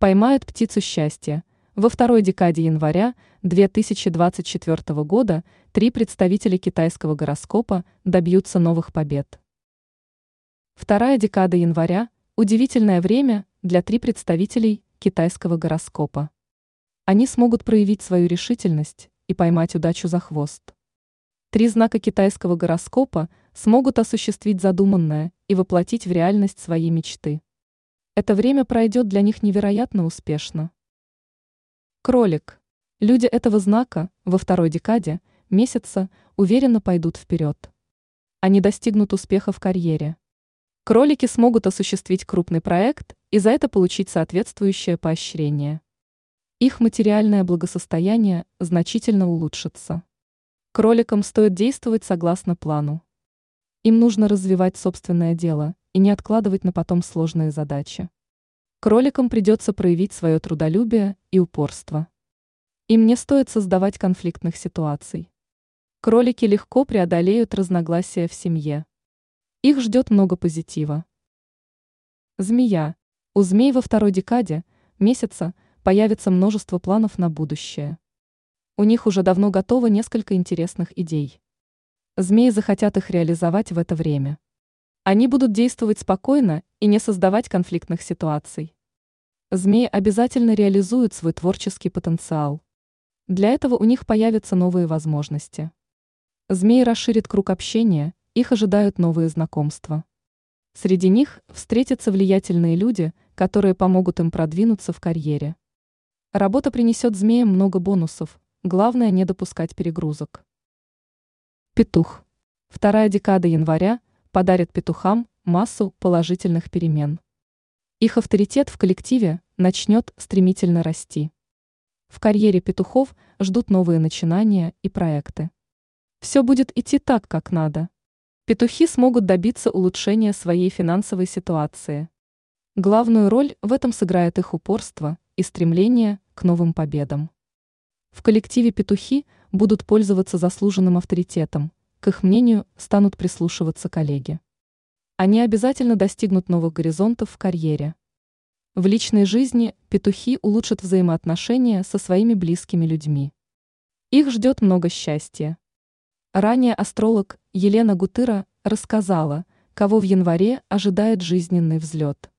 поймают птицу счастья. Во второй декаде января 2024 года три представителя китайского гороскопа добьются новых побед. Вторая декада января – удивительное время для три представителей китайского гороскопа. Они смогут проявить свою решительность и поймать удачу за хвост. Три знака китайского гороскопа смогут осуществить задуманное и воплотить в реальность свои мечты. Это время пройдет для них невероятно успешно. Кролик. Люди этого знака во второй декаде месяца уверенно пойдут вперед. Они достигнут успеха в карьере. Кролики смогут осуществить крупный проект и за это получить соответствующее поощрение. Их материальное благосостояние значительно улучшится. Кроликам стоит действовать согласно плану. Им нужно развивать собственное дело и не откладывать на потом сложные задачи. Кроликам придется проявить свое трудолюбие и упорство. Им не стоит создавать конфликтных ситуаций. Кролики легко преодолеют разногласия в семье. Их ждет много позитива. Змея. У змей во второй декаде месяца появится множество планов на будущее. У них уже давно готово несколько интересных идей. Змеи захотят их реализовать в это время. Они будут действовать спокойно и не создавать конфликтных ситуаций. Змеи обязательно реализуют свой творческий потенциал. Для этого у них появятся новые возможности. Змеи расширят круг общения, их ожидают новые знакомства. Среди них встретятся влиятельные люди, которые помогут им продвинуться в карьере. Работа принесет змеям много бонусов, Главное не допускать перегрузок. Петух. Вторая декада января подарит петухам массу положительных перемен. Их авторитет в коллективе начнет стремительно расти. В карьере петухов ждут новые начинания и проекты. Все будет идти так, как надо. Петухи смогут добиться улучшения своей финансовой ситуации. Главную роль в этом сыграет их упорство и стремление к новым победам. В коллективе петухи будут пользоваться заслуженным авторитетом, к их мнению станут прислушиваться коллеги. Они обязательно достигнут новых горизонтов в карьере. В личной жизни петухи улучшат взаимоотношения со своими близкими людьми. Их ждет много счастья. Ранее астролог Елена Гутыра рассказала, кого в январе ожидает жизненный взлет.